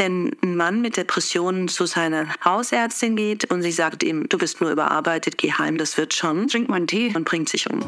wenn ein Mann mit Depressionen zu seiner Hausärztin geht und sie sagt ihm, du bist nur überarbeitet, geh heim, das wird schon. Trink mal einen Tee. Und bringt sich um.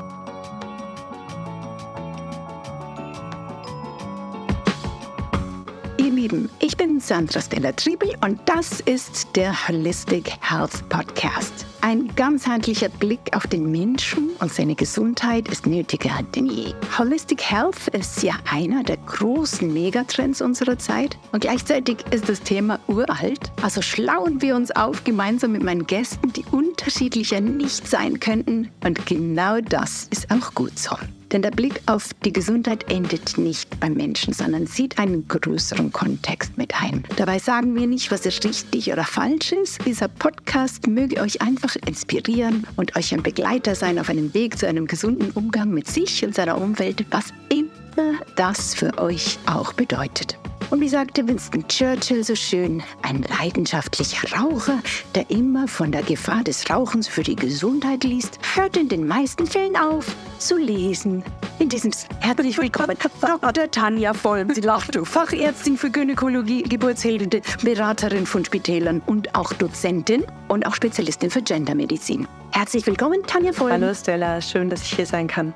Lieben, ich bin Sandra Stella Triebel und das ist der Holistic Health Podcast. Ein ganzheitlicher Blick auf den Menschen und seine Gesundheit ist nötiger denn je. Holistic Health ist ja einer der großen Megatrends unserer Zeit und gleichzeitig ist das Thema uralt. Also schlauen wir uns auf gemeinsam mit meinen Gästen, die unterschiedlicher nicht sein könnten und genau das ist auch gut so. Denn der Blick auf die Gesundheit endet nicht beim Menschen, sondern sieht einen größeren Kontext mit ein. Dabei sagen wir nicht, was richtig oder falsch ist. Dieser Podcast möge euch einfach inspirieren und euch ein Begleiter sein auf einem Weg zu einem gesunden Umgang mit sich und seiner Umwelt, was immer das für euch auch bedeutet. Und wie sagte Winston Churchill so schön, ein leidenschaftlicher Raucher, der immer von der Gefahr des Rauchens für die Gesundheit liest, hört in den meisten Fällen auf zu lesen. In diesem herzlich willkommen, Dr. Tanja Vollm. Sie lacht, Fachärztin für Gynäkologie, Geburtshilfe, Beraterin von Spitälern und auch Dozentin und auch Spezialistin für Gendermedizin. Herzlich willkommen, Tanja Vollm. Hallo Stella, schön, dass ich hier sein kann.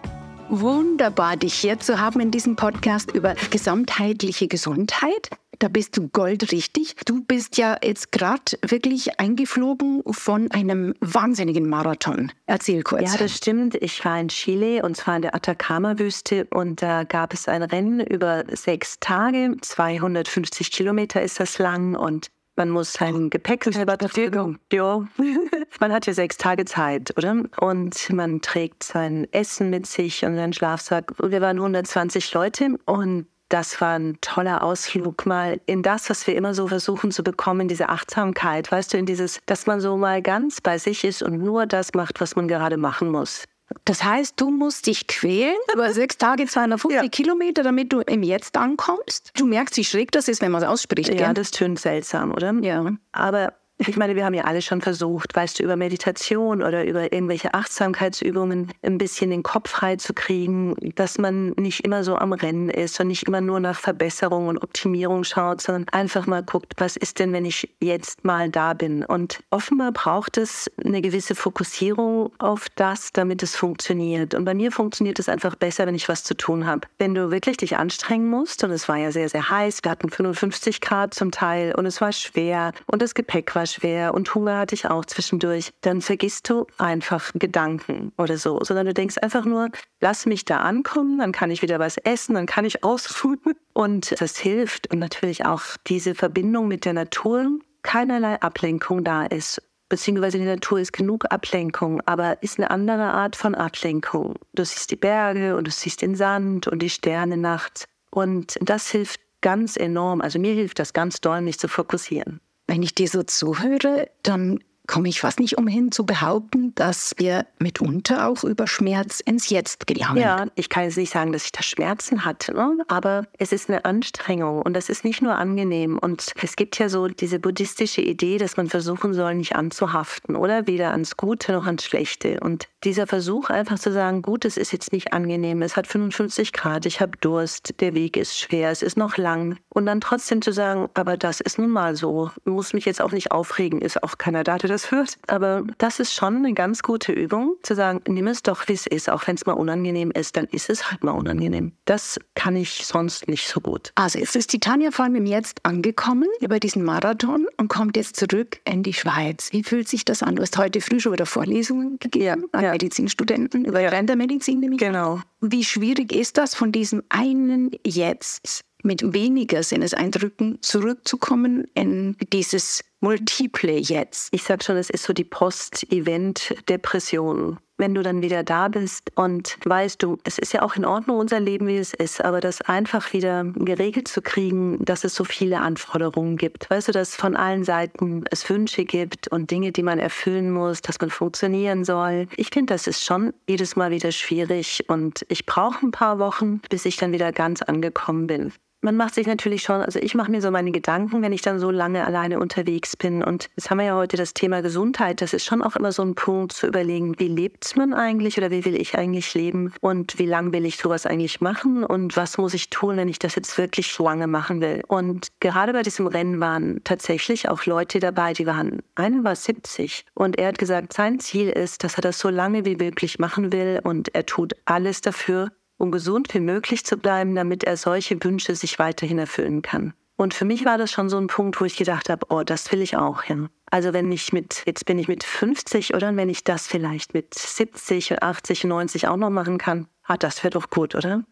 Wunderbar, dich hier zu haben in diesem Podcast über gesamtheitliche Gesundheit. Da bist du goldrichtig. Du bist ja jetzt gerade wirklich eingeflogen von einem wahnsinnigen Marathon. Erzähl kurz. Ja, das stimmt. Ich war in Chile und zwar in der Atacama-Wüste und da gab es ein Rennen über sechs Tage. 250 Kilometer ist das lang und man muss sein Gepäck selber verfügen. Ja. Man hat ja sechs Tage Zeit, oder? Und man trägt sein Essen mit sich und seinen Schlafsack. Wir waren 120 Leute und das war ein toller Ausflug mal in das, was wir immer so versuchen zu bekommen, diese Achtsamkeit, weißt du, in dieses, dass man so mal ganz bei sich ist und nur das macht, was man gerade machen muss. Das heißt, du musst dich quälen über sechs Tage, 250 ja. Kilometer, damit du im Jetzt ankommst. Du merkst, wie schräg das ist, wenn man es ausspricht. Ja, gell? das tönt seltsam, oder? Ja. Aber ich meine, wir haben ja alle schon versucht, weißt du, über Meditation oder über irgendwelche Achtsamkeitsübungen ein bisschen den Kopf frei zu kriegen, dass man nicht immer so am Rennen ist und nicht immer nur nach Verbesserung und Optimierung schaut, sondern einfach mal guckt, was ist denn, wenn ich jetzt mal da bin? Und offenbar braucht es eine gewisse Fokussierung auf das, damit es funktioniert. Und bei mir funktioniert es einfach besser, wenn ich was zu tun habe. Wenn du wirklich dich anstrengen musst, und es war ja sehr, sehr heiß, wir hatten 55 Grad zum Teil und es war schwer und das Gepäck war schwer und Hunger hatte ich auch zwischendurch, dann vergisst du einfach Gedanken oder so, sondern du denkst einfach nur, lass mich da ankommen, dann kann ich wieder was essen, dann kann ich ausruhen und das hilft und natürlich auch diese Verbindung mit der Natur, keinerlei Ablenkung da ist beziehungsweise die Natur ist genug Ablenkung, aber ist eine andere Art von Ablenkung. Du siehst die Berge und du siehst den Sand und die Sterne nachts und das hilft ganz enorm. Also mir hilft das ganz doll, mich zu fokussieren. Wenn ich dir so zuhöre, dann komme ich fast nicht umhin zu behaupten, dass wir mitunter auch über Schmerz ins Jetzt gelangen. Ja, ich kann jetzt nicht sagen, dass ich da Schmerzen hatte, ne? aber es ist eine Anstrengung und das ist nicht nur angenehm. Und es gibt ja so diese buddhistische Idee, dass man versuchen soll, nicht anzuhaften oder weder ans Gute noch ans Schlechte. Und dieser Versuch einfach zu sagen, gut, es ist jetzt nicht angenehm, es hat 55 Grad, ich habe Durst, der Weg ist schwer, es ist noch lang. Und dann trotzdem zu sagen, aber das ist nun mal so, muss mich jetzt auch nicht aufregen, ist auch keiner da, der das hört. Aber das ist schon eine ganz gute Übung, zu sagen, nimm es doch, wie es ist. Auch wenn es mal unangenehm ist, dann ist es halt mal unangenehm. Das kann ich sonst nicht so gut. Also jetzt ist die Tanja vor allem jetzt angekommen über diesen Marathon und kommt jetzt zurück in die Schweiz. Wie fühlt sich das an? Du hast heute früh schon wieder Vorlesungen gegeben ja, an ja. Medizinstudenten über Rendermedizin nämlich. Genau. Wie schwierig ist das von diesem einen Jetzt mit weniger Sinneseindrücken zurückzukommen in dieses Multiple jetzt. Ich sag schon, es ist so die Post-Event-Depression wenn du dann wieder da bist und weißt du, es ist ja auch in Ordnung, unser Leben, wie es ist, aber das einfach wieder geregelt zu kriegen, dass es so viele Anforderungen gibt. Weißt du, dass von allen Seiten es Wünsche gibt und Dinge, die man erfüllen muss, dass man funktionieren soll. Ich finde, das ist schon jedes Mal wieder schwierig und ich brauche ein paar Wochen, bis ich dann wieder ganz angekommen bin. Man macht sich natürlich schon, also ich mache mir so meine Gedanken, wenn ich dann so lange alleine unterwegs bin. Und jetzt haben wir ja heute das Thema Gesundheit. Das ist schon auch immer so ein Punkt zu überlegen, wie lebt man eigentlich oder wie will ich eigentlich leben und wie lange will ich sowas eigentlich machen und was muss ich tun, wenn ich das jetzt wirklich lange machen will. Und gerade bei diesem Rennen waren tatsächlich auch Leute dabei, die waren, einer war 70 und er hat gesagt, sein Ziel ist, dass er das so lange wie möglich machen will und er tut alles dafür, um gesund wie möglich zu bleiben, damit er solche Wünsche sich weiterhin erfüllen kann. Und für mich war das schon so ein Punkt, wo ich gedacht habe, oh, das will ich auch, ja. Also wenn ich mit, jetzt bin ich mit 50 oder wenn ich das vielleicht mit 70 und 80 und 90 auch noch machen kann, ah, das wäre doch gut, oder?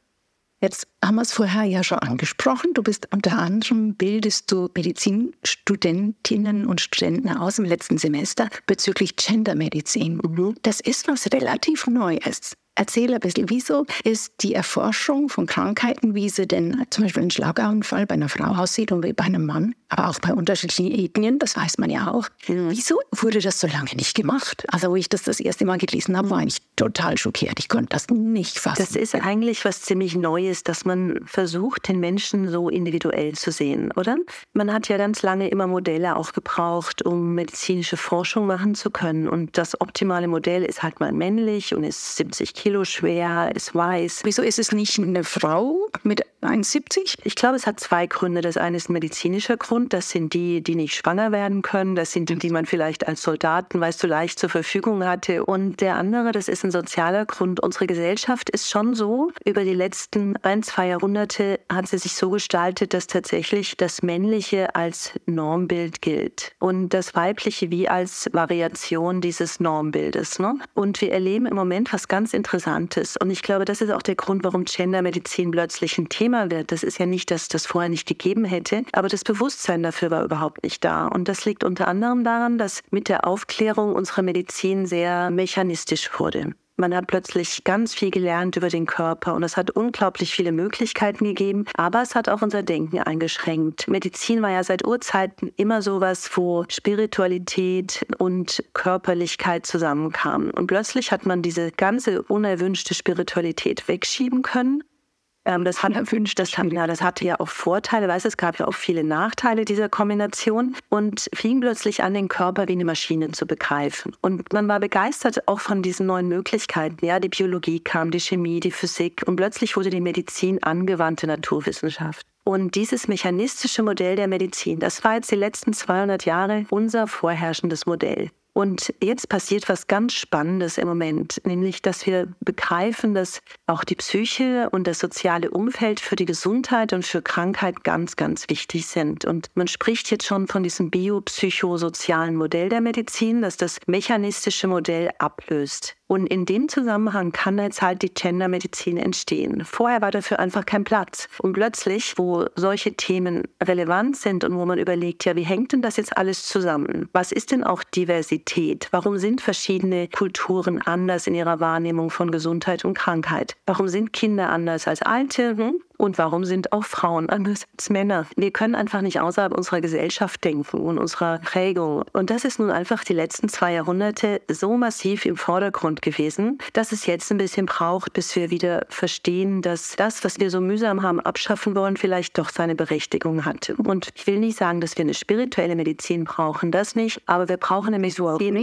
Jetzt haben wir es vorher ja schon angesprochen. Du bist unter anderem, bildest du Medizinstudentinnen und Studenten aus im letzten Semester bezüglich Gendermedizin. Mhm. Das ist was relativ Neues. Erzähl ein bisschen, wieso ist die Erforschung von Krankheiten, wie sie denn zum Beispiel ein Schlaganfall bei einer Frau aussieht und wie bei einem Mann, aber auch bei unterschiedlichen Ethnien, das weiß man ja auch. Mhm. Wieso wurde das so lange nicht gemacht? Also, wo ich das das erste Mal gelesen habe, war ich total schockiert. Ich konnte das nicht fassen. Das ist eigentlich was ziemlich Neues, dass man versucht, den Menschen so individuell zu sehen, oder? Man hat ja ganz lange immer Modelle auch gebraucht, um medizinische Forschung machen zu können. Und das optimale Modell ist halt mal männlich und ist 70 Kilo Kilo schwer, ist weiß. Wieso ist es nicht eine Frau mit 1,70? Ich glaube, es hat zwei Gründe. Das eine ist ein medizinischer Grund. Das sind die, die nicht schwanger werden können. Das sind die, die man vielleicht als Soldaten, weißt du, leicht zur Verfügung hatte. Und der andere, das ist ein sozialer Grund. Unsere Gesellschaft ist schon so, über die letzten ein, zwei Jahrhunderte hat sie sich so gestaltet, dass tatsächlich das Männliche als Normbild gilt und das Weibliche wie als Variation dieses Normbildes. Ne? Und wir erleben im Moment was ganz Interessantes Interessantes. Und ich glaube, das ist auch der Grund, warum Gendermedizin plötzlich ein Thema wird. Das ist ja nicht, dass das vorher nicht gegeben hätte, aber das Bewusstsein dafür war überhaupt nicht da. Und das liegt unter anderem daran, dass mit der Aufklärung unsere Medizin sehr mechanistisch wurde. Man hat plötzlich ganz viel gelernt über den Körper und es hat unglaublich viele Möglichkeiten gegeben, aber es hat auch unser Denken eingeschränkt. Medizin war ja seit Urzeiten immer sowas, wo Spiritualität und Körperlichkeit zusammenkamen. Und plötzlich hat man diese ganze unerwünschte Spiritualität wegschieben können ähm, das, hat, erwünscht, das, ja, das hatte ja auch Vorteile, weißt, es gab ja auch viele Nachteile dieser Kombination und fing plötzlich an, den Körper wie eine Maschine zu begreifen. Und man war begeistert auch von diesen neuen Möglichkeiten. Ja, die Biologie kam, die Chemie, die Physik und plötzlich wurde die Medizin angewandte Naturwissenschaft. Und dieses mechanistische Modell der Medizin, das war jetzt die letzten 200 Jahre unser vorherrschendes Modell. Und jetzt passiert was ganz Spannendes im Moment, nämlich dass wir begreifen, dass auch die Psyche und das soziale Umfeld für die Gesundheit und für Krankheit ganz, ganz wichtig sind. Und man spricht jetzt schon von diesem biopsychosozialen Modell der Medizin, das das mechanistische Modell ablöst. Und in dem Zusammenhang kann jetzt halt die Gendermedizin entstehen. Vorher war dafür einfach kein Platz. Und plötzlich, wo solche Themen relevant sind und wo man überlegt, ja, wie hängt denn das jetzt alles zusammen? Was ist denn auch Diversität? Warum sind verschiedene Kulturen anders in ihrer Wahrnehmung von Gesundheit und Krankheit? Warum sind Kinder anders als Alte? Hm? Und warum sind auch Frauen anders als Männer? Wir können einfach nicht außerhalb unserer Gesellschaft denken und unserer Prägung. Und das ist nun einfach die letzten zwei Jahrhunderte so massiv im Vordergrund gewesen, dass es jetzt ein bisschen braucht, bis wir wieder verstehen, dass das, was wir so mühsam haben abschaffen wollen, vielleicht doch seine Berechtigung hat. Und ich will nicht sagen, dass wir eine spirituelle Medizin brauchen, das nicht, aber wir brauchen eine Medizin,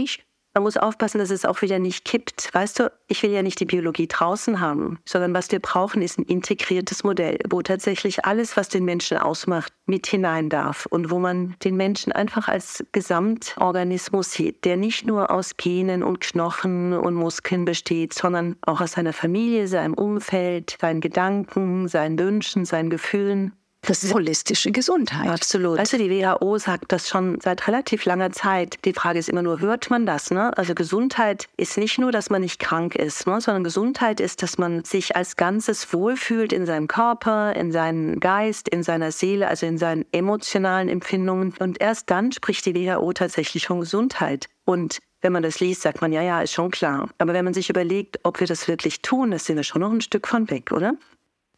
man muss aufpassen, dass es auch wieder nicht kippt. Weißt du, ich will ja nicht die Biologie draußen haben, sondern was wir brauchen, ist ein integriertes Modell, wo tatsächlich alles, was den Menschen ausmacht, mit hinein darf und wo man den Menschen einfach als Gesamtorganismus sieht, der nicht nur aus Genen und Knochen und Muskeln besteht, sondern auch aus seiner Familie, seinem Umfeld, seinen Gedanken, seinen Wünschen, seinen Gefühlen das ist holistische Gesundheit. Absolut. Du, die WHO sagt das schon seit relativ langer Zeit. Die Frage ist immer nur, hört man das? Ne? Also Gesundheit ist nicht nur, dass man nicht krank ist, ne? sondern Gesundheit ist, dass man sich als Ganzes wohlfühlt in seinem Körper, in seinem Geist, in seiner Seele, also in seinen emotionalen Empfindungen. Und erst dann spricht die WHO tatsächlich von Gesundheit. Und wenn man das liest, sagt man, ja, ja, ist schon klar. Aber wenn man sich überlegt, ob wir das wirklich tun, das sind wir schon noch ein Stück von weg, oder?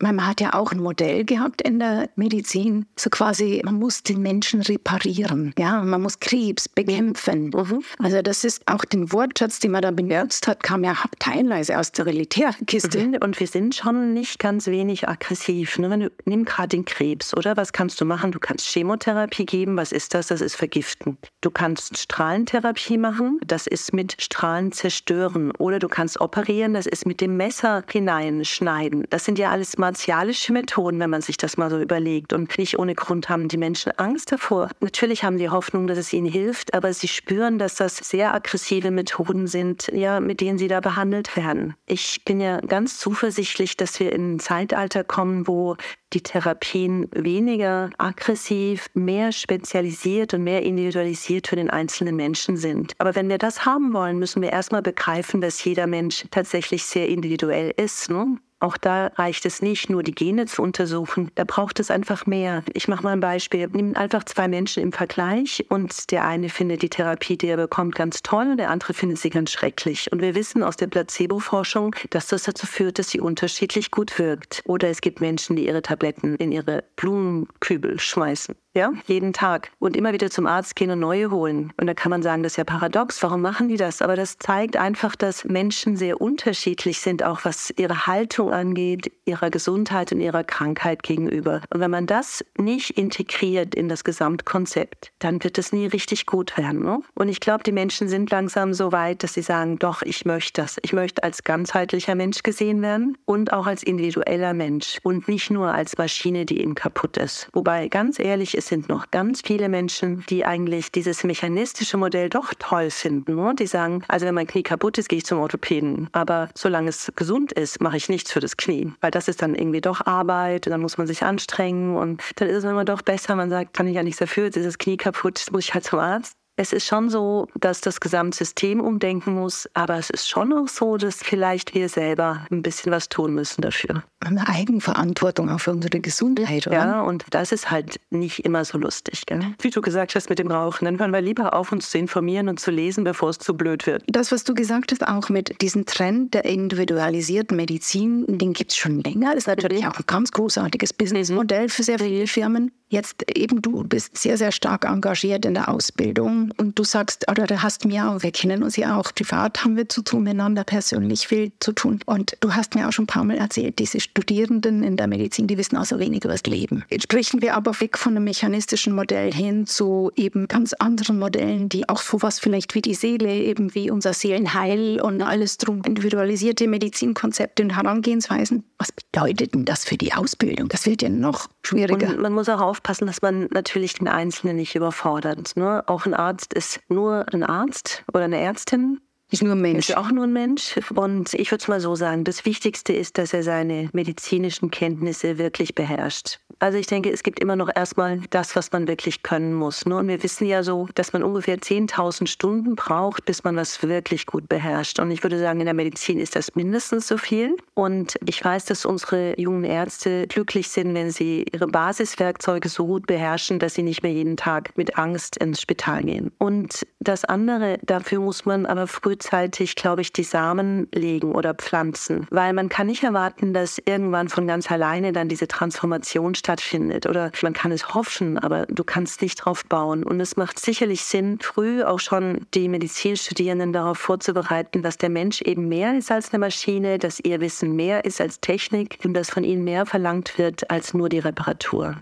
Man hat ja auch ein Modell gehabt in der Medizin, so quasi, man muss den Menschen reparieren. Ja, man muss Krebs bekämpfen. Mhm. Also das ist auch den Wortschatz, den man da benutzt hat, kam ja teilweise aus der Militärkiste. Mhm. Und wir sind schon nicht ganz wenig aggressiv. Ne? Wenn du, nimm gerade den Krebs, oder? Was kannst du machen? Du kannst Chemotherapie geben. Was ist das? Das ist Vergiften. Du kannst Strahlentherapie machen. Das ist mit Strahlen zerstören. Oder du kannst operieren. Das ist mit dem Messer hineinschneiden. Das sind ja alles martialische Methoden, wenn man sich das mal so überlegt. Und nicht ohne Grund haben die Menschen Angst davor. Natürlich haben die Hoffnung, dass es ihnen hilft, aber sie spüren, dass das sehr aggressive Methoden sind, ja, mit denen sie da behandelt werden. Ich bin ja ganz zuversichtlich, dass wir in ein Zeitalter kommen, wo die Therapien weniger aggressiv, mehr spezialisiert und mehr individualisiert für den einzelnen Menschen sind. Aber wenn wir das haben wollen, müssen wir erstmal begreifen, dass jeder Mensch tatsächlich sehr individuell ist. Ne? Auch da reicht es nicht, nur die Gene zu untersuchen. Da braucht es einfach mehr. Ich mache mal ein Beispiel. Nimm einfach zwei Menschen im Vergleich und der eine findet die Therapie, die er bekommt, ganz toll und der andere findet sie ganz schrecklich. Und wir wissen aus der Placebo-Forschung, dass das dazu führt, dass sie unterschiedlich gut wirkt. Oder es gibt Menschen, die ihre Tabletten in ihre Blumenkübel schmeißen ja, jeden Tag und immer wieder zum Arzt gehen und neue holen. Und da kann man sagen, das ist ja paradox, warum machen die das? Aber das zeigt einfach, dass Menschen sehr unterschiedlich sind, auch was ihre Haltung angeht, ihrer Gesundheit und ihrer Krankheit gegenüber. Und wenn man das nicht integriert in das Gesamtkonzept, dann wird es nie richtig gut werden. Ne? Und ich glaube, die Menschen sind langsam so weit, dass sie sagen, doch, ich möchte das. Ich möchte als ganzheitlicher Mensch gesehen werden und auch als individueller Mensch und nicht nur als Maschine, die eben kaputt ist. Wobei, ganz ehrlich, es sind noch ganz viele Menschen, die eigentlich dieses mechanistische Modell doch toll finden. Ne? Die sagen, also wenn mein Knie kaputt ist, gehe ich zum Orthopäden. Aber solange es gesund ist, mache ich nichts für das Knie. Weil das ist dann irgendwie doch Arbeit dann muss man sich anstrengen und dann ist es immer doch besser, man sagt, kann ich ja nichts dafür, jetzt ist das Knie kaputt, muss ich halt zum Arzt. Es ist schon so, dass das Gesamtsystem umdenken muss, aber es ist schon auch so, dass vielleicht wir selber ein bisschen was tun müssen dafür. Eine Eigenverantwortung auch für unsere Gesundheit, oder? Ja, und das ist halt nicht immer so lustig. Gell? Wie du gesagt hast mit dem Rauchen, dann hören wir lieber auf, uns zu informieren und zu lesen, bevor es zu blöd wird. Das, was du gesagt hast, auch mit diesem Trend der individualisierten Medizin, den gibt es schon länger. Das ist natürlich auch ein ganz großartiges Businessmodell für sehr viele Firmen. Jetzt eben, du bist sehr, sehr stark engagiert in der Ausbildung und du sagst, oder du hast mir auch, wir kennen uns ja auch privat, haben wir zu tun miteinander, persönlich viel zu tun. Und du hast mir auch schon ein paar Mal erzählt, diese Studierenden in der Medizin, die wissen auch so wenig über das Leben. Jetzt sprechen wir aber weg von einem mechanistischen Modell hin zu eben ganz anderen Modellen, die auch so was vielleicht wie die Seele, eben wie unser Seelenheil und alles drum, individualisierte Medizinkonzepte und Herangehensweisen. Was bedeutet denn das für die Ausbildung? Das wird ja noch schwieriger. Und man muss auch aufpassen, dass man natürlich den Einzelnen nicht überfordert. Ne? Auch ein Arzt ist nur ein Arzt oder eine Ärztin. Ist nur ein Mensch. Ist auch nur ein Mensch. Und ich würde es mal so sagen, das Wichtigste ist, dass er seine medizinischen Kenntnisse wirklich beherrscht. Also ich denke, es gibt immer noch erstmal das, was man wirklich können muss. Ne? Und wir wissen ja so, dass man ungefähr 10.000 Stunden braucht, bis man was wirklich gut beherrscht. Und ich würde sagen, in der Medizin ist das mindestens so viel. Und ich weiß, dass unsere jungen Ärzte glücklich sind, wenn sie ihre Basiswerkzeuge so gut beherrschen, dass sie nicht mehr jeden Tag mit Angst ins Spital gehen. Und das andere, dafür muss man aber frühzeitig, glaube ich, die Samen legen oder pflanzen. Weil man kann nicht erwarten, dass irgendwann von ganz alleine dann diese Transformation stattfindet. Oder man kann es hoffen, aber du kannst nicht drauf bauen. Und es macht sicherlich Sinn, früh auch schon die Medizinstudierenden darauf vorzubereiten, dass der Mensch eben mehr ist als eine Maschine, dass ihr Wissen mehr ist als Technik und dass von ihnen mehr verlangt wird als nur die Reparatur.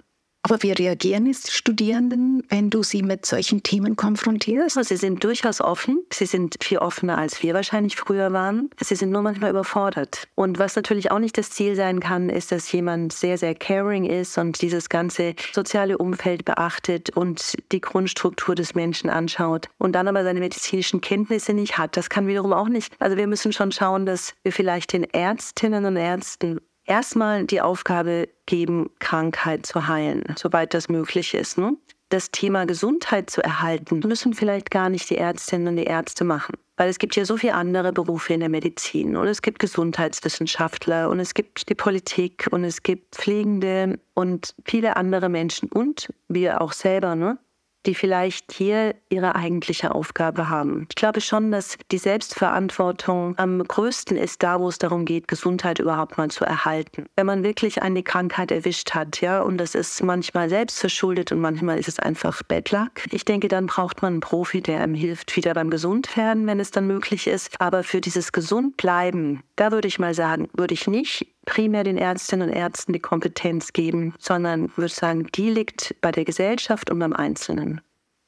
Aber wie reagieren jetzt Studierenden, wenn du sie mit solchen Themen konfrontierst? Sie sind durchaus offen. Sie sind viel offener, als wir wahrscheinlich früher waren. Sie sind nur manchmal überfordert. Und was natürlich auch nicht das Ziel sein kann, ist, dass jemand sehr, sehr caring ist und dieses ganze soziale Umfeld beachtet und die Grundstruktur des Menschen anschaut und dann aber seine medizinischen Kenntnisse nicht hat. Das kann wiederum auch nicht. Also wir müssen schon schauen, dass wir vielleicht den Ärztinnen und Ärzten erstmal die Aufgabe geben, Krankheit zu heilen, soweit das möglich ist. Ne? Das Thema Gesundheit zu erhalten, müssen vielleicht gar nicht die Ärztinnen und die Ärzte machen. Weil es gibt ja so viele andere Berufe in der Medizin und es gibt Gesundheitswissenschaftler und es gibt die Politik und es gibt Pflegende und viele andere Menschen und wir auch selber. Ne? Die vielleicht hier ihre eigentliche Aufgabe haben. Ich glaube schon, dass die Selbstverantwortung am größten ist da, wo es darum geht, Gesundheit überhaupt mal zu erhalten. Wenn man wirklich eine Krankheit erwischt hat, ja, und das ist manchmal selbst verschuldet und manchmal ist es einfach Bad Luck. Ich denke, dann braucht man einen Profi, der einem hilft, wieder beim Gesundwerden, wenn es dann möglich ist. Aber für dieses Gesundbleiben, da würde ich mal sagen, würde ich nicht primär den Ärztinnen und Ärzten die Kompetenz geben, sondern würde sagen, die liegt bei der Gesellschaft und beim Einzelnen.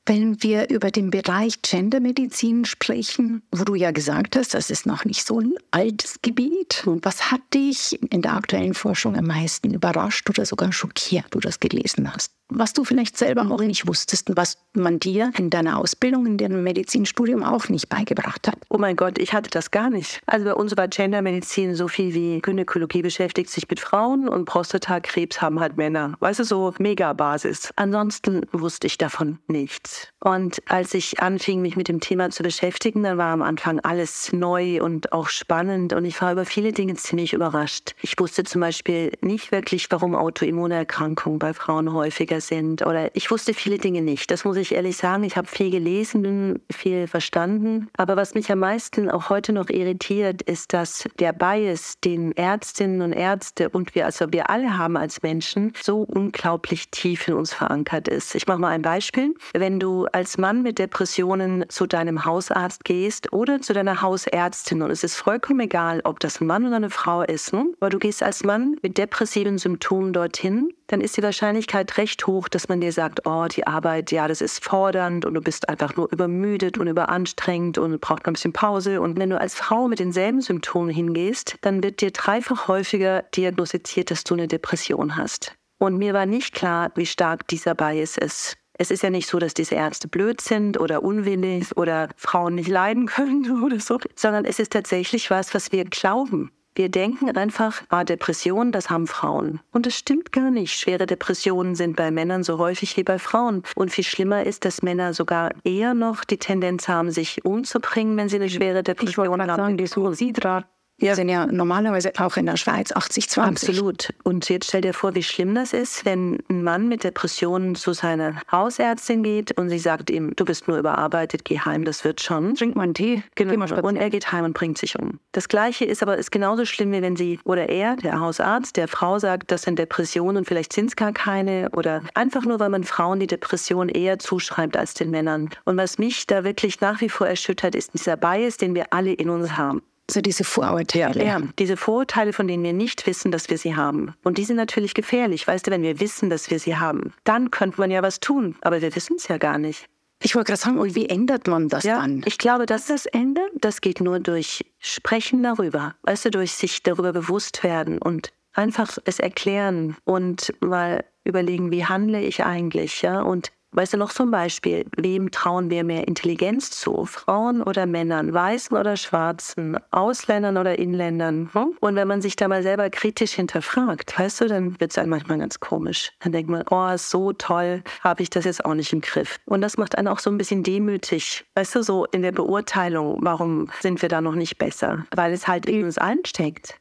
Wenn wir über den Bereich Gendermedizin sprechen, wo du ja gesagt hast, das ist noch nicht so ein altes Gebiet. Was hat dich in der aktuellen Forschung am meisten überrascht oder sogar schockiert, du das gelesen hast? was du vielleicht selber auch nicht wusstest und was man dir in deiner Ausbildung, in deinem Medizinstudium auch nicht beigebracht hat. Oh mein Gott, ich hatte das gar nicht. Also bei uns war Gendermedizin so viel wie Gynäkologie beschäftigt sich mit Frauen und Prostatakrebs haben halt Männer. Weißt du, so Mega-Basis. Ansonsten wusste ich davon nichts. Und als ich anfing, mich mit dem Thema zu beschäftigen, dann war am Anfang alles neu und auch spannend und ich war über viele Dinge ziemlich überrascht. Ich wusste zum Beispiel nicht wirklich, warum Autoimmunerkrankungen bei Frauen häufiger sind oder ich wusste viele Dinge nicht. Das muss ich ehrlich sagen. Ich habe viel gelesen, viel verstanden. Aber was mich am meisten auch heute noch irritiert, ist, dass der Bias, den Ärztinnen und Ärzte und wir, also wir alle haben als Menschen, so unglaublich tief in uns verankert ist. Ich mache mal ein Beispiel. Wenn du als Mann mit Depressionen zu deinem Hausarzt gehst oder zu deiner Hausärztin und es ist vollkommen egal, ob das ein Mann oder eine Frau ist, ne? aber du gehst als Mann mit depressiven Symptomen dorthin, dann ist die Wahrscheinlichkeit recht hoch, dass man dir sagt, oh, die Arbeit, ja, das ist fordernd und du bist einfach nur übermüdet und überanstrengend und braucht ein bisschen Pause. Und wenn du als Frau mit denselben Symptomen hingehst, dann wird dir dreifach häufiger diagnostiziert, dass du eine Depression hast. Und mir war nicht klar, wie stark dieser Bias ist. Es ist ja nicht so, dass diese Ärzte blöd sind oder unwillig oder Frauen nicht leiden können oder so, sondern es ist tatsächlich was, was wir glauben. Wir denken einfach, ah, Depressionen, das haben Frauen. Und das stimmt gar nicht. Schwere Depressionen sind bei Männern so häufig wie bei Frauen. Und viel schlimmer ist, dass Männer sogar eher noch die Tendenz haben, sich umzubringen, wenn sie eine schwere Depression haben. Sagen, die Suizidrate wir sind ja normalerweise auch in der Schweiz 80-20. Absolut. Und jetzt stell dir vor, wie schlimm das ist, wenn ein Mann mit Depressionen zu seiner Hausärztin geht und sie sagt ihm, du bist nur überarbeitet, geh heim, das wird schon. Trink mal einen Tee. Genau. Und er geht heim und bringt sich um. Das Gleiche ist aber ist genauso schlimm, wie wenn sie oder er, der Hausarzt, der Frau sagt, das sind Depressionen und vielleicht sind es gar keine oder einfach nur, weil man Frauen die Depression eher zuschreibt als den Männern. Und was mich da wirklich nach wie vor erschüttert, ist dieser Bias, den wir alle in uns haben. So diese Vorurteile. Ja, diese Vorurteile, von denen wir nicht wissen, dass wir sie haben. Und die sind natürlich gefährlich. Weißt du, wenn wir wissen, dass wir sie haben, dann könnte man ja was tun. Aber wir wissen es ja gar nicht. Ich wollte gerade sagen, und wie ändert man das ja, dann? Ich glaube, dass das ändert, das geht nur durch Sprechen darüber. Weißt du, durch sich darüber bewusst werden und einfach es erklären und mal überlegen, wie handle ich eigentlich, ja? Und Weißt du noch zum Beispiel, wem trauen wir mehr Intelligenz zu? Frauen oder Männern, Weißen oder Schwarzen, Ausländern oder Inländern? Hm? Und wenn man sich da mal selber kritisch hinterfragt, weißt du, dann wird es einem manchmal ganz komisch. Dann denkt man, oh, so toll, habe ich das jetzt auch nicht im Griff. Und das macht einen auch so ein bisschen demütig, weißt du, so in der Beurteilung, warum sind wir da noch nicht besser? Weil es halt in uns einsteckt.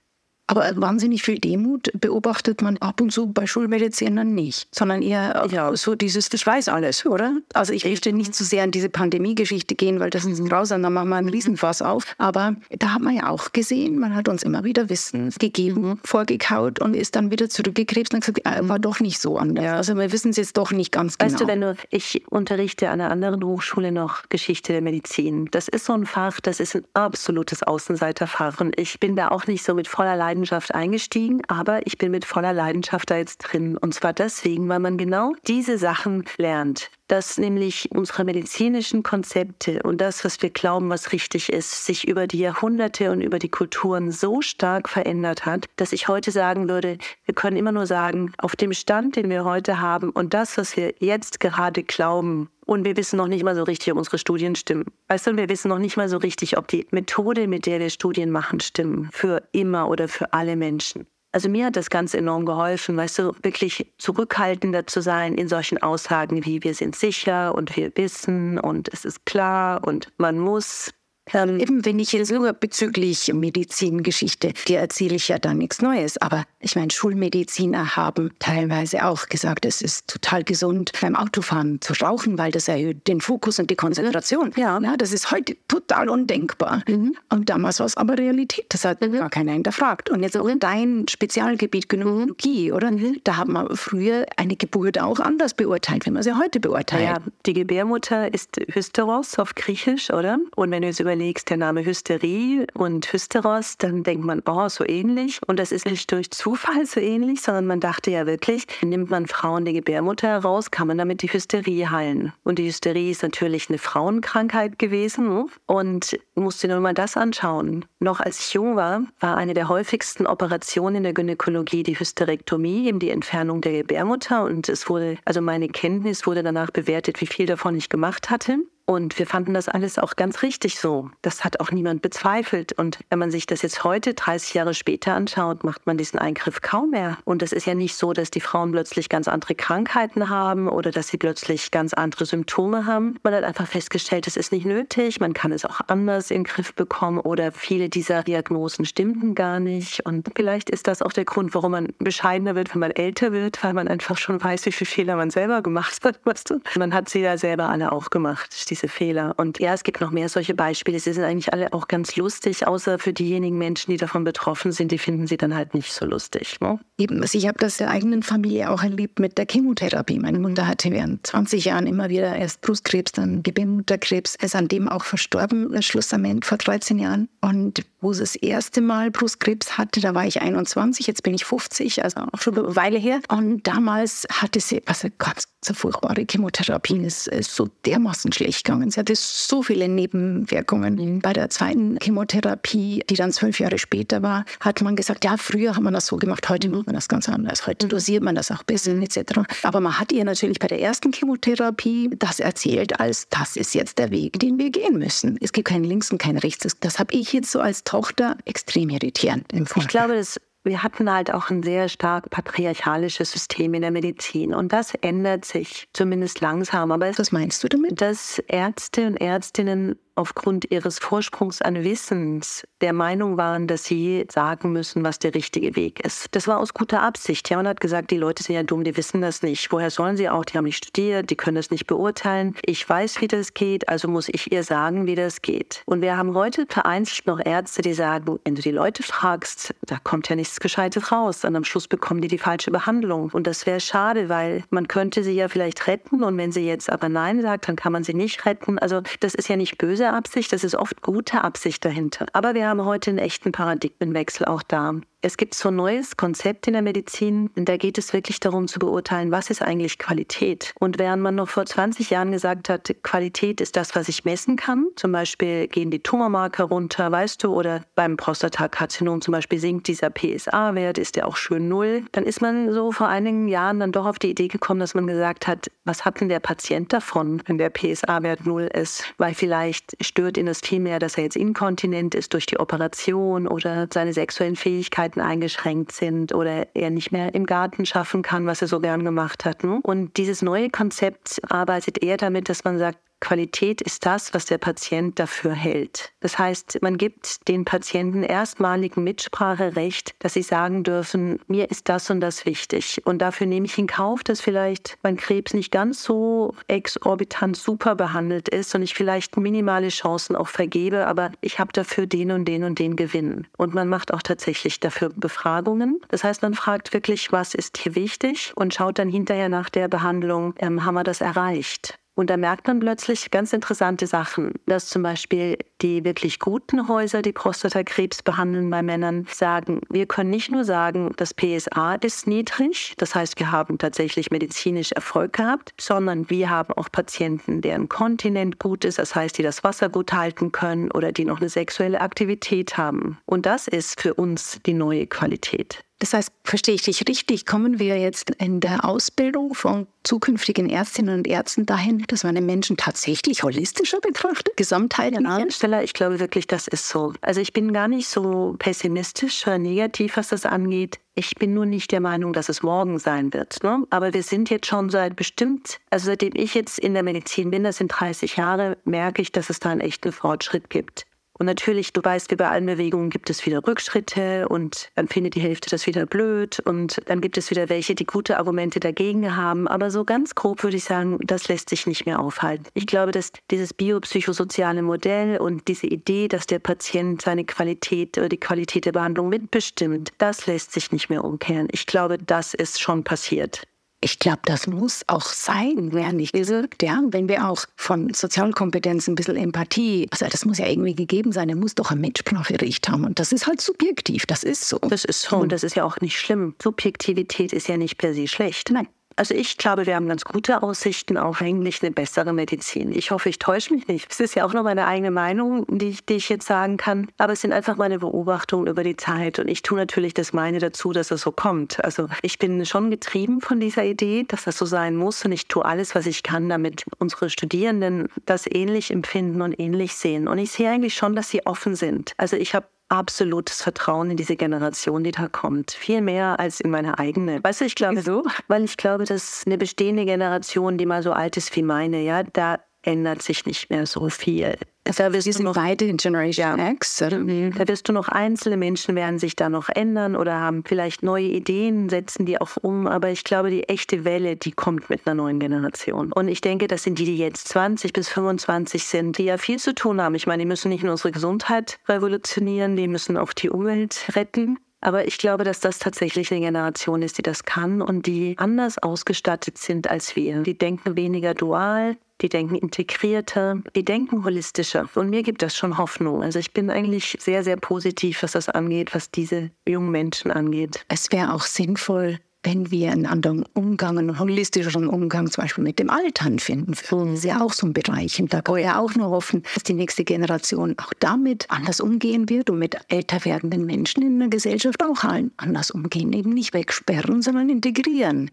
Aber wahnsinnig viel Demut beobachtet man ab und zu bei Schulmedizinern nicht, sondern eher ja. so dieses, das weiß alles, oder? Also ich möchte nicht zu so sehr in diese Pandemie-Geschichte gehen, weil das ist ein Grausam, da machen wir einen Riesenfass auf. Aber da hat man ja auch gesehen, man hat uns immer wieder Wissen gegeben, mhm. vorgekaut und ist dann wieder zurückgekrebst und gesagt, äh, war doch nicht so anders. Ja. Also wir wissen es jetzt doch nicht ganz genau. Weißt du, wenn du, ich unterrichte an einer anderen Hochschule noch Geschichte der Medizin. Das ist so ein Fach, das ist ein absolutes Außenseiterfach und ich bin da auch nicht so mit voller Leidenschaft Leidenschaft eingestiegen, aber ich bin mit voller Leidenschaft da jetzt drin. Und zwar deswegen, weil man genau diese Sachen lernt dass nämlich unsere medizinischen Konzepte und das, was wir glauben, was richtig ist, sich über die Jahrhunderte und über die Kulturen so stark verändert hat, dass ich heute sagen würde, wir können immer nur sagen, auf dem Stand, den wir heute haben und das, was wir jetzt gerade glauben, und wir wissen noch nicht mal so richtig, ob unsere Studien stimmen. Weißt du, wir wissen noch nicht mal so richtig, ob die Methode, mit der wir Studien machen, stimmen. Für immer oder für alle Menschen. Also mir hat das ganz enorm geholfen, weißt du, wirklich zurückhaltender zu sein in solchen Aussagen wie wir sind sicher und wir wissen und es ist klar und man muss. Ähm, Eben, wenn ich jetzt nur bezüglich Medizingeschichte, dir erzähle ich ja da nichts Neues. Aber ich meine, Schulmediziner haben teilweise auch gesagt, es ist total gesund, beim Autofahren zu rauchen, weil das erhöht den Fokus und die Konzentration. Ja. ja das ist heute total undenkbar. Mhm. Und damals war es aber Realität. Das hat mhm. gar keiner hinterfragt. Und jetzt auch in dein Spezialgebiet Gynäkologie, oder? Mhm. Da haben wir früher eine Geburt auch anders beurteilt, wie man sie heute beurteilt. Ja, die Gebärmutter ist Hysteros auf Griechisch, oder? Und wenn du es überlegst, der Name Hysterie und Hysteros, dann denkt man, oh, so ähnlich. Und das ist nicht durch Zufall so ähnlich, sondern man dachte ja wirklich, nimmt man Frauen die Gebärmutter heraus, kann man damit die Hysterie heilen. Und die Hysterie ist natürlich eine Frauenkrankheit gewesen. Und musste nur mal das anschauen. Noch als ich jung war, war eine der häufigsten Operationen in der Gynäkologie die Hysterektomie, eben die Entfernung der Gebärmutter. Und es wurde, also meine Kenntnis wurde danach bewertet, wie viel davon ich gemacht hatte. Und wir fanden das alles auch ganz richtig so. Das hat auch niemand bezweifelt. Und wenn man sich das jetzt heute, 30 Jahre später anschaut, macht man diesen Eingriff kaum mehr. Und es ist ja nicht so, dass die Frauen plötzlich ganz andere Krankheiten haben oder dass sie plötzlich ganz andere Symptome haben. Man hat einfach festgestellt, es ist nicht nötig. Man kann es auch anders in den Griff bekommen oder viele dieser Diagnosen stimmten gar nicht. Und vielleicht ist das auch der Grund, warum man bescheidener wird, wenn man älter wird, weil man einfach schon weiß, wie viele Fehler man selber gemacht hat. Man hat sie ja selber alle auch gemacht diese Fehler. Und ja, es gibt noch mehr solche Beispiele. Sie sind eigentlich alle auch ganz lustig, außer für diejenigen Menschen, die davon betroffen sind, die finden sie dann halt nicht so lustig. Ne? Eben, also ich habe das der eigenen Familie auch erlebt mit der Chemotherapie. Meine Mutter hatte während 20 Jahren immer wieder erst Brustkrebs, dann Gebärmutterkrebs, ist an dem auch verstorben, schlussendlich vor 13 Jahren. Und wo sie das erste Mal Brustkrebs hatte, da war ich 21, jetzt bin ich 50, also auch schon eine Weile her. Und damals hatte sie, also ganz so furchtbare Chemotherapie, ist, ist so dermaßen schlecht gegangen. Sie hatte so viele Nebenwirkungen. Mhm. Bei der zweiten Chemotherapie, die dann zwölf Jahre später war, hat man gesagt, ja, früher hat man das so gemacht, heute macht man das ganz anders. Heute mhm. dosiert man das auch besser etc. Aber man hat ihr natürlich bei der ersten Chemotherapie das erzählt, als das ist jetzt der Weg, den wir gehen müssen. Es gibt kein Links und kein Rechts. Das habe ich jetzt so als Tochter extrem irritierend empfunden. Ich glaube, das wir hatten halt auch ein sehr stark patriarchalisches System in der Medizin. Und das ändert sich zumindest langsam. Aber was meinst du damit? Dass Ärzte und Ärztinnen aufgrund ihres Vorsprungs an Wissens der Meinung waren, dass sie sagen müssen, was der richtige Weg ist. Das war aus guter Absicht. Ja, man hat gesagt, die Leute sind ja dumm, die wissen das nicht. Woher sollen sie auch? Die haben nicht studiert, die können das nicht beurteilen. Ich weiß, wie das geht, also muss ich ihr sagen, wie das geht. Und wir haben heute vereinzelt noch Ärzte, die sagen, wenn du die Leute fragst, da kommt ja nichts Gescheites raus. Und am Schluss bekommen die die falsche Behandlung. Und das wäre schade, weil man könnte sie ja vielleicht retten. Und wenn sie jetzt aber Nein sagt, dann kann man sie nicht retten. Also das ist ja nicht böse böse Absicht, das ist oft gute Absicht dahinter. Aber wir haben heute einen echten Paradigmenwechsel auch da. Es gibt so ein neues Konzept in der Medizin, da geht es wirklich darum zu beurteilen, was ist eigentlich Qualität. Und während man noch vor 20 Jahren gesagt hat, Qualität ist das, was ich messen kann, zum Beispiel gehen die Tumormarker runter, weißt du, oder beim Prostatakarzinom zum Beispiel sinkt dieser PSA-Wert, ist der auch schön null, dann ist man so vor einigen Jahren dann doch auf die Idee gekommen, dass man gesagt hat, was hat denn der Patient davon, wenn der PSA-Wert null ist? Weil vielleicht stört ihn das viel mehr, dass er jetzt inkontinent ist durch die Operation oder seine sexuellen Fähigkeiten Möglichkeiten eingeschränkt sind oder er nicht mehr im Garten schaffen kann, was er so gern gemacht hat. Ne? Und dieses neue Konzept arbeitet eher damit, dass man sagt, Qualität ist das, was der Patient dafür hält. Das heißt, man gibt den Patienten erstmaligen Mitspracherecht, dass sie sagen dürfen, mir ist das und das wichtig. Und dafür nehme ich in Kauf, dass vielleicht mein Krebs nicht ganz so exorbitant super behandelt ist und ich vielleicht minimale Chancen auch vergebe, aber ich habe dafür den und den und den Gewinn. Und man macht auch tatsächlich dafür Befragungen. Das heißt, man fragt wirklich, was ist hier wichtig und schaut dann hinterher nach der Behandlung, ähm, haben wir das erreicht. Und da merkt man plötzlich ganz interessante Sachen, dass zum Beispiel die wirklich guten Häuser, die Prostatakrebs behandeln bei Männern, sagen, wir können nicht nur sagen, das PSA ist niedrig, das heißt, wir haben tatsächlich medizinisch Erfolg gehabt, sondern wir haben auch Patienten, deren Kontinent gut ist, das heißt, die das Wasser gut halten können oder die noch eine sexuelle Aktivität haben. Und das ist für uns die neue Qualität. Das heißt, verstehe ich dich richtig, kommen wir jetzt in der Ausbildung von zukünftigen Ärztinnen und Ärzten dahin, dass man den Menschen tatsächlich holistischer betrachtet, Gesamtheit an Ja, Stella, ich glaube wirklich, das ist so. Also ich bin gar nicht so pessimistisch oder negativ, was das angeht. Ich bin nur nicht der Meinung, dass es morgen sein wird. Ne? Aber wir sind jetzt schon seit bestimmt, also seitdem ich jetzt in der Medizin bin, das sind 30 Jahre, merke ich, dass es da einen echten Fortschritt gibt. Und natürlich, du weißt, wie bei allen Bewegungen gibt es wieder Rückschritte und dann findet die Hälfte das wieder blöd und dann gibt es wieder welche, die gute Argumente dagegen haben. Aber so ganz grob würde ich sagen, das lässt sich nicht mehr aufhalten. Ich glaube, dass dieses biopsychosoziale Modell und diese Idee, dass der Patient seine Qualität oder die Qualität der Behandlung mitbestimmt, das lässt sich nicht mehr umkehren. Ich glaube, das ist schon passiert. Ich glaube, das muss auch sein, wer nicht wirkt, ja. Wenn wir auch von Sozialkompetenz ein bisschen Empathie, also das muss ja irgendwie gegeben sein, er muss doch ein Mitspracherecht haben. Und das ist halt subjektiv, das ist so. Das ist so. Und das ist ja auch nicht schlimm. Subjektivität ist ja nicht per se schlecht. Nein. Also ich glaube, wir haben ganz gute Aussichten auf eigentlich eine bessere Medizin. Ich hoffe, ich täusche mich nicht. Es ist ja auch nur meine eigene Meinung, die ich, die ich jetzt sagen kann. Aber es sind einfach meine Beobachtungen über die Zeit. Und ich tue natürlich das meine dazu, dass es so kommt. Also ich bin schon getrieben von dieser Idee, dass das so sein muss. Und ich tue alles, was ich kann, damit unsere Studierenden das ähnlich empfinden und ähnlich sehen. Und ich sehe eigentlich schon, dass sie offen sind. Also ich habe absolutes Vertrauen in diese Generation, die da kommt. Viel mehr als in meine eigene. Weißt du, ich glaube so, weil ich glaube, dass eine bestehende Generation, die mal so alt ist wie meine, ja, da ändert sich nicht mehr so viel. Da wirst du noch beide in Generation ja. X. Oder? Mhm. Da wirst du noch einzelne Menschen werden sich da noch ändern oder haben vielleicht neue Ideen, setzen die auch um. Aber ich glaube, die echte Welle, die kommt mit einer neuen Generation. Und ich denke, das sind die, die jetzt 20 bis 25 sind, die ja viel zu tun haben. Ich meine, die müssen nicht nur unsere Gesundheit revolutionieren, die müssen auch die Umwelt retten. Aber ich glaube, dass das tatsächlich eine Generation ist, die das kann und die anders ausgestattet sind als wir. Die denken weniger dual, die denken integrierter, die denken holistischer. Und mir gibt das schon Hoffnung. Also ich bin eigentlich sehr, sehr positiv, was das angeht, was diese jungen Menschen angeht. Es wäre auch sinnvoll, wenn wir einen anderen Umgang, einen holistischeren Umgang zum Beispiel mit dem Altern finden würden. Das ist ja auch so ein Bereich. Und da kann ich ja auch nur hoffen, dass die nächste Generation auch damit anders umgehen wird und mit älter werdenden Menschen in der Gesellschaft auch anders umgehen. Eben nicht wegsperren, sondern integrieren.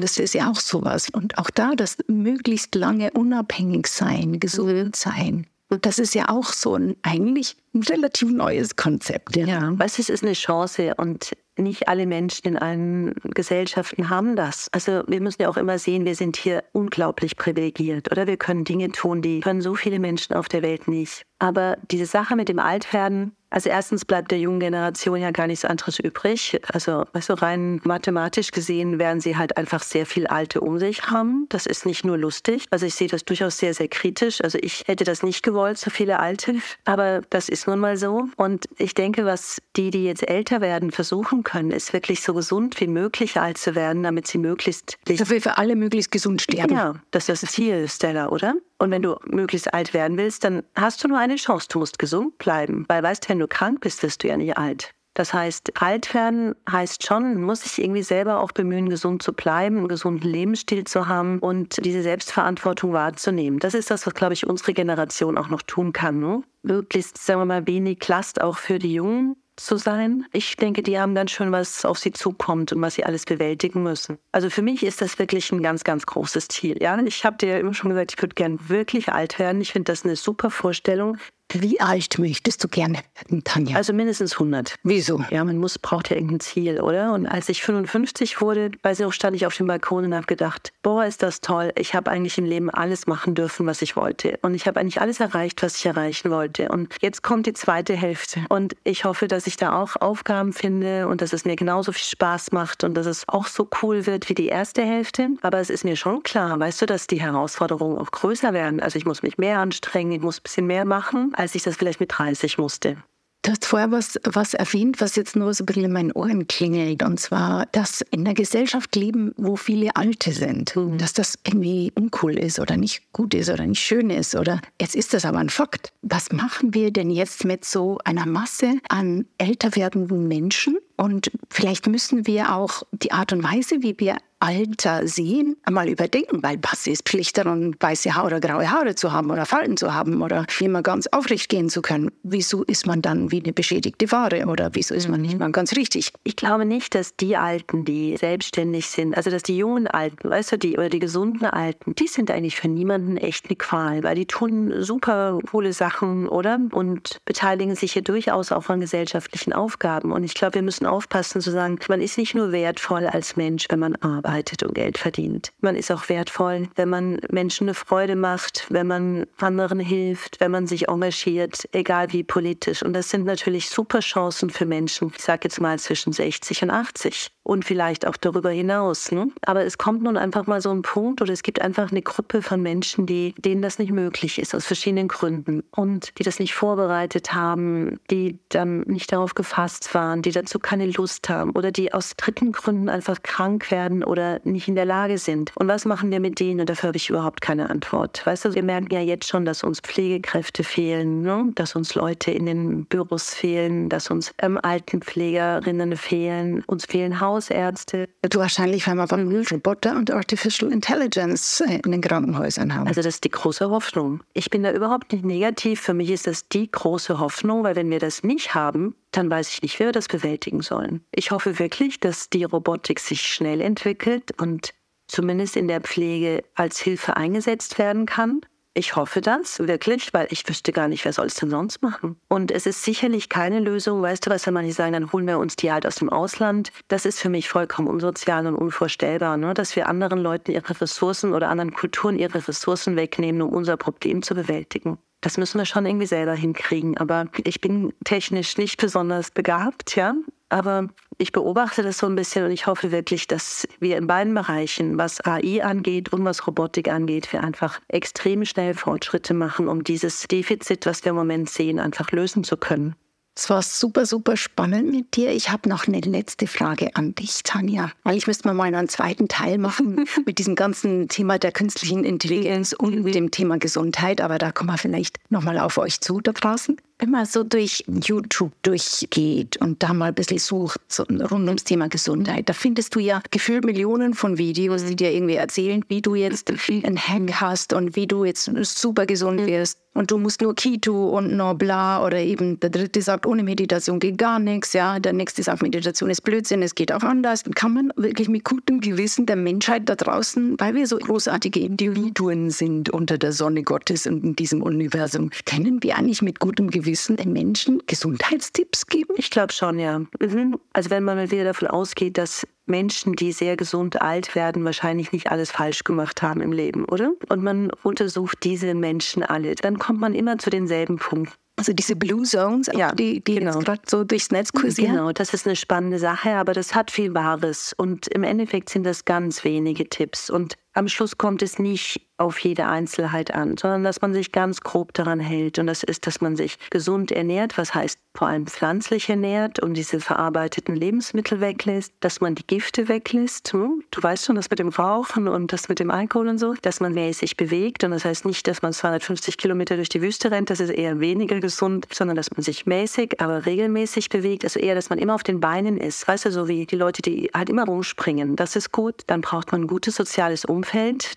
Das ist ja auch sowas. Und auch da das möglichst lange unabhängig sein, gesund sein. Und das ist ja auch so ein eigentlich ein relativ neues Konzept. Ja, ja was ist, ist eine Chance und nicht alle Menschen in allen Gesellschaften haben das. Also wir müssen ja auch immer sehen, wir sind hier unglaublich privilegiert oder wir können Dinge tun, die können so viele Menschen auf der Welt nicht. Aber diese Sache mit dem Altwerden, also erstens bleibt der jungen Generation ja gar nichts anderes übrig. Also weißt du, rein mathematisch gesehen werden sie halt einfach sehr viel Alte um sich haben. Das ist nicht nur lustig. Also ich sehe das durchaus sehr, sehr kritisch. Also ich hätte das nicht gewollt, so viele Alte. Aber das ist nun mal so. Und ich denke, was die, die jetzt älter werden, versuchen können, ist wirklich so gesund wie möglich alt zu werden, damit sie möglichst... Dafür für alle möglichst gesund sterben. Ja, das ist das Ziel, Stella, oder? Und wenn du möglichst alt werden willst, dann hast du nur eine Chance. Du musst gesund bleiben. Weil weißt, wenn du krank bist, wirst du ja nicht alt. Das heißt, alt werden heißt schon, muss sich irgendwie selber auch bemühen, gesund zu bleiben, einen gesunden Lebensstil zu haben und diese Selbstverantwortung wahrzunehmen. Das ist das, was, glaube ich, unsere Generation auch noch tun kann. Ne? Möglichst, sagen wir mal, wenig Last auch für die Jungen zu sein. Ich denke, die haben dann schon was auf sie zukommt und was sie alles bewältigen müssen. Also für mich ist das wirklich ein ganz, ganz großes Ziel. Ja, ich habe dir immer schon gesagt, ich würde gern wirklich alt werden. Ich finde das eine super Vorstellung. Wie alt möchtest du gerne werden, Tanja? Also mindestens 100. Wieso? Ja, man muss, braucht ja irgendein Ziel, oder? Und als ich 55 wurde, weiß ich auch, stand ich auf dem Balkon und habe gedacht, boah, ist das toll. Ich habe eigentlich im Leben alles machen dürfen, was ich wollte. Und ich habe eigentlich alles erreicht, was ich erreichen wollte. Und jetzt kommt die zweite Hälfte. Und ich hoffe, dass ich da auch Aufgaben finde und dass es mir genauso viel Spaß macht und dass es auch so cool wird wie die erste Hälfte. Aber es ist mir schon klar, weißt du, dass die Herausforderungen auch größer werden. Also ich muss mich mehr anstrengen, ich muss ein bisschen mehr machen als ich das vielleicht mit 30 musste. Du hast vorher was, was erwähnt, was jetzt nur so ein bisschen in meinen Ohren klingelt. Und zwar, dass in der Gesellschaft leben, wo viele Alte sind. Mhm. Dass das irgendwie uncool ist oder nicht gut ist oder nicht schön ist. Oder jetzt ist das aber ein Fakt. Was machen wir denn jetzt mit so einer Masse an älter werdenden Menschen? Und vielleicht müssen wir auch die Art und Weise, wie wir Alter sehen, einmal überdenken, weil was ist schlichter und weiße Haare oder graue Haare zu haben oder Falten zu haben oder immer ganz aufrecht gehen zu können. Wieso ist man dann wie eine beschädigte Ware oder wieso ist man nicht mal ganz richtig? Ich glaube nicht, dass die Alten, die selbstständig sind, also dass die jungen Alten, weißt du, die oder die gesunden Alten, die sind eigentlich für niemanden echt eine Qual, weil die tun super coole Sachen, oder? Und beteiligen sich hier durchaus auch an gesellschaftlichen Aufgaben. Und ich glaube, wir müssen müssen aufpassen zu sagen, man ist nicht nur wertvoll als Mensch, wenn man arbeitet und Geld verdient. Man ist auch wertvoll, wenn man Menschen eine Freude macht, wenn man anderen hilft, wenn man sich engagiert, egal wie politisch. Und das sind natürlich super Chancen für Menschen, ich sage jetzt mal zwischen 60 und 80 und vielleicht auch darüber hinaus. Ne? Aber es kommt nun einfach mal so ein Punkt oder es gibt einfach eine Gruppe von Menschen, die, denen das nicht möglich ist, aus verschiedenen Gründen und die das nicht vorbereitet haben, die dann nicht darauf gefasst waren, die dazu keine Lust haben oder die aus dritten Gründen einfach krank werden oder nicht in der Lage sind. Und was machen wir mit denen? Und dafür habe ich überhaupt keine Antwort. Weißt du, wir merken ja jetzt schon, dass uns Pflegekräfte fehlen, ne? dass uns Leute in den Büros fehlen, dass uns ähm, Altenpflegerinnen fehlen, uns fehlen Haus Hausärzte. Du wahrscheinlich, weil wir von Roboter und Artificial Intelligence in den Krankenhäusern haben. Also das ist die große Hoffnung. Ich bin da überhaupt nicht negativ. Für mich ist das die große Hoffnung, weil wenn wir das nicht haben, dann weiß ich nicht, wie wir das bewältigen sollen. Ich hoffe wirklich, dass die Robotik sich schnell entwickelt und zumindest in der Pflege als Hilfe eingesetzt werden kann. Ich hoffe das wirklich, weil ich wüsste gar nicht, wer soll es denn sonst machen. Und es ist sicherlich keine Lösung, weißt du was, wenn man nicht sagen, dann holen wir uns die halt aus dem Ausland. Das ist für mich vollkommen unsozial und unvorstellbar, ne? dass wir anderen Leuten ihre Ressourcen oder anderen Kulturen ihre Ressourcen wegnehmen, um unser Problem zu bewältigen. Das müssen wir schon irgendwie selber hinkriegen. Aber ich bin technisch nicht besonders begabt, ja. Aber ich beobachte das so ein bisschen und ich hoffe wirklich, dass wir in beiden Bereichen, was AI angeht und was Robotik angeht, wir einfach extrem schnell Fortschritte machen, um dieses Defizit, was wir im Moment sehen, einfach lösen zu können. Es war super, super spannend mit dir. Ich habe noch eine letzte Frage an dich, Tanja. Eigentlich müsste man mal einen zweiten Teil machen mit diesem ganzen Thema der künstlichen Intelligenz und dem Thema Gesundheit. Aber da kommen wir vielleicht nochmal auf euch zu da draußen. Wenn man so durch YouTube durchgeht und da mal ein bisschen sucht rund ums Thema Gesundheit, da findest du ja gefühlt Millionen von Videos, die dir irgendwie erzählen, wie du jetzt einen Hack hast und wie du jetzt super gesund wirst. Und du musst nur Keto und nur bla oder eben der dritte sagt, ohne Meditation geht gar nichts, ja, der nächste sagt, Meditation ist Blödsinn, es geht auch anders. Kann man wirklich mit gutem Gewissen der Menschheit da draußen, weil wir so großartige Individuen sind unter der Sonne Gottes und in diesem Universum, können wir eigentlich mit gutem Gewissen den Menschen Gesundheitstipps geben? Ich glaube schon, ja. Mhm. Also wenn man mal wieder davon ausgeht, dass Menschen, die sehr gesund alt werden, wahrscheinlich nicht alles falsch gemacht haben im Leben, oder? Und man untersucht diese Menschen alle. Dann kommt man immer zu denselben Punkten. Also diese Blue Zones, ja, die, die genau. gerade so durchs Netz kursieren. Genau, das ist eine spannende Sache, aber das hat viel Wahres. Und im Endeffekt sind das ganz wenige Tipps. Und am Schluss kommt es nicht auf jede Einzelheit an, sondern dass man sich ganz grob daran hält. Und das ist, dass man sich gesund ernährt, was heißt vor allem pflanzlich ernährt und diese verarbeiteten Lebensmittel weglässt, dass man die Gifte weglässt. Hm? Du weißt schon, das mit dem Rauchen und das mit dem Alkohol und so, dass man mäßig bewegt. Und das heißt nicht, dass man 250 Kilometer durch die Wüste rennt, das ist eher weniger gesund, sondern dass man sich mäßig, aber regelmäßig bewegt. Also eher, dass man immer auf den Beinen ist. Weißt du, so wie die Leute, die halt immer rumspringen. Das ist gut. Dann braucht man ein gutes soziales Umfeld.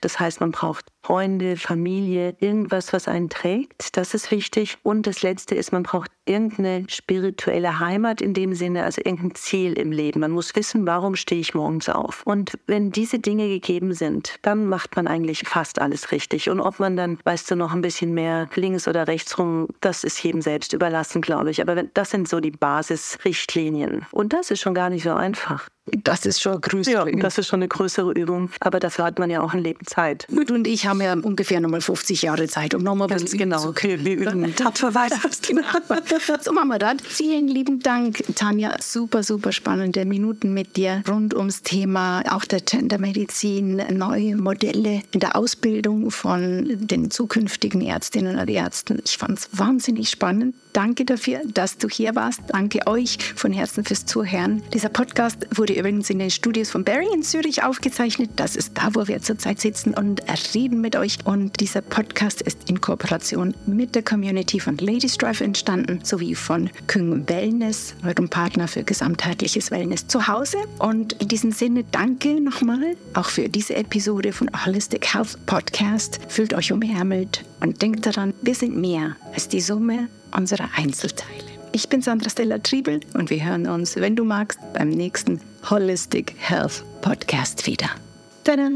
Das heißt, man braucht Freunde, Familie, irgendwas, was einen trägt. Das ist wichtig. Und das Letzte ist, man braucht irgendeine spirituelle Heimat in dem Sinne, also irgendein Ziel im Leben. Man muss wissen, warum stehe ich morgens auf. Und wenn diese Dinge gegeben sind, dann macht man eigentlich fast alles richtig. Und ob man dann, weißt du, noch ein bisschen mehr links oder rechts rum, das ist jedem selbst überlassen, glaube ich. Aber das sind so die Basisrichtlinien. Und das ist schon gar nicht so einfach. Das ist schon größer. Ja, das ist schon eine größere Übung. Aber dafür hat man ja auch ein Leben Zeit. Du und ich haben ja ungefähr nochmal 50 Jahre Zeit, um nochmal was genau. Okay, wir üben tapfer weiter. so machen wir das. Vielen lieben Dank, Tanja. Super, super spannende Minuten mit dir rund ums Thema auch der Gendermedizin, neue Modelle in der Ausbildung von den zukünftigen Ärztinnen und Ärzten. Ich fand es wahnsinnig spannend. Danke dafür, dass du hier warst. Danke euch von Herzen fürs Zuhören. Dieser Podcast wurde übrigens in den Studios von Barry in Zürich aufgezeichnet. Das ist da, wo wir zurzeit sitzen und reden mit euch. Und dieser Podcast ist in Kooperation mit der Community von Ladies Drive entstanden, sowie von Küng Wellness, eurem Partner für gesamtheitliches Wellness zu Hause. Und in diesem Sinne danke nochmal auch für diese Episode von Holistic Health Podcast. Fühlt euch umärmelt und denkt daran, wir sind mehr als die Summe unserer Einzelteile. Ich bin Sandra Stella Triebel und wir hören uns, wenn du magst, beim nächsten Holistic Health Podcast wieder. Tada!